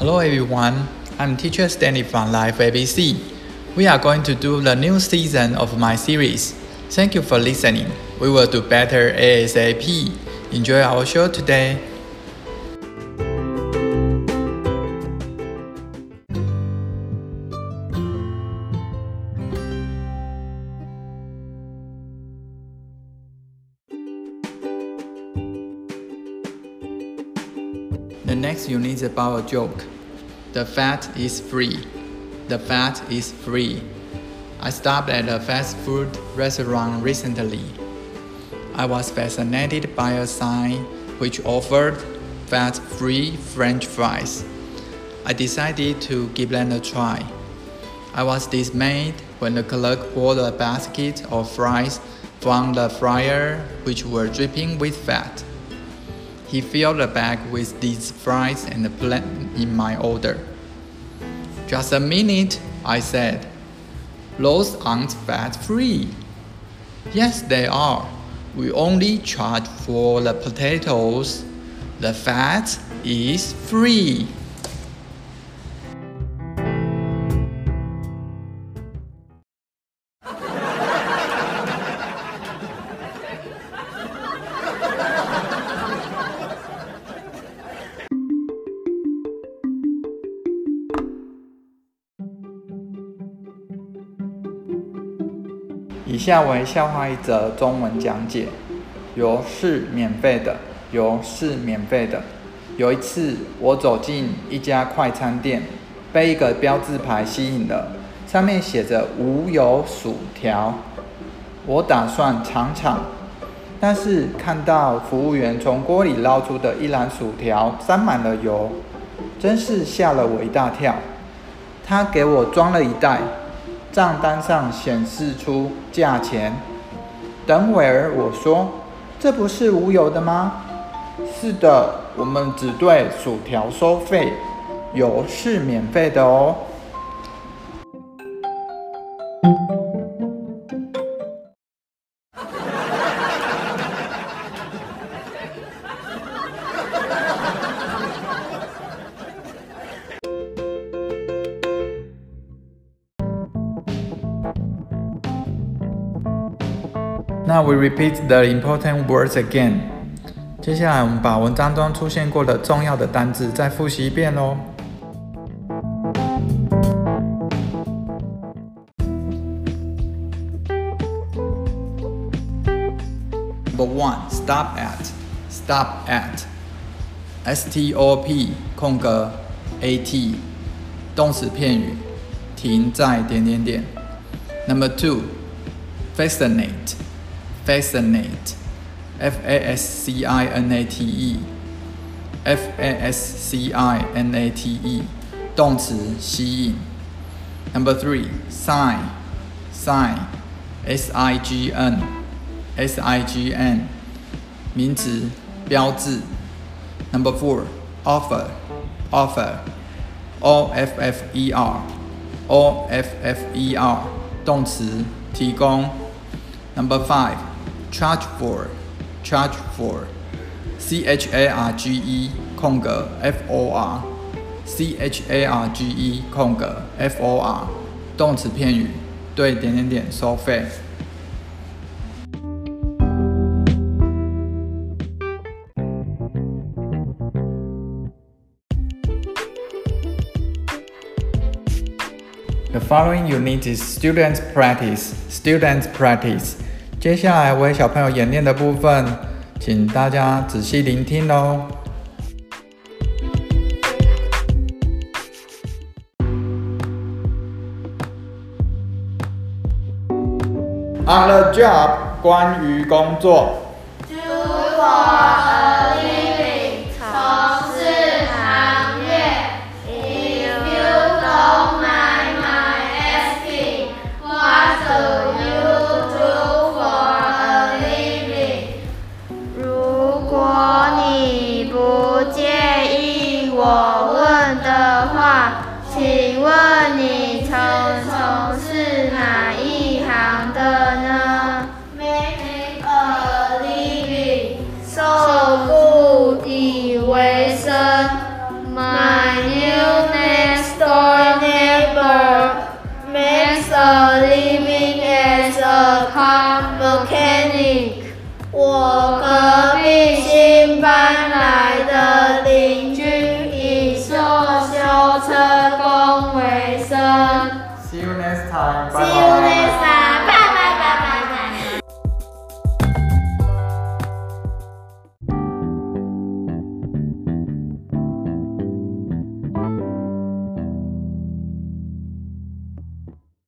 Hello everyone, I'm teacher Stanley from Life ABC. We are going to do the new season of my series. Thank you for listening. We will do better ASAP. Enjoy our show today. Next unit is about a joke. The fat is free. The fat is free. I stopped at a fast food restaurant recently. I was fascinated by a sign which offered fat free French fries. I decided to give them a try. I was dismayed when the clerk poured a basket of fries from the fryer which were dripping with fat. He filled the bag with these fries and put in my order. Just a minute, I said. Those aren't fat free. Yes, they are. We only charge for the potatoes. The fat is free. 以下为笑话一则中文讲解，油是免费的，油是免费的。有一次，我走进一家快餐店，被一个标志牌吸引了，上面写着“无油薯条”。我打算尝尝，但是看到服务员从锅里捞出的一篮薯条沾满了油，真是吓了我一大跳。他给我装了一袋。账单上显示出价钱。等会儿我说，这不是无油的吗？是的，我们只对薯条收费，油是免费的哦。Now we repeat the important words again. 接下来我们把文章中出现过的重要的单字再复习一遍喽。Number one, stop at, stop at, S T O P 空格 A T 动词片语，停在点点点。Number two, fascinate. fascinate, F A S C I N A T E, F A S C I N A T E，动词吸引。Number three, sign, sign, S I G N, S I G N，名词标志。Number four, offer, offer, O F F E R, O F F E R，动词提供。Number five charge for, charge for, C H A R G E 空格 F O R, C H A R G E 空格 F O R 动词片语，对点点点收费。The following unit is students practice, students practice. 接下来为小朋友演练的部分，请大家仔细聆听哦。On the job，关于工作。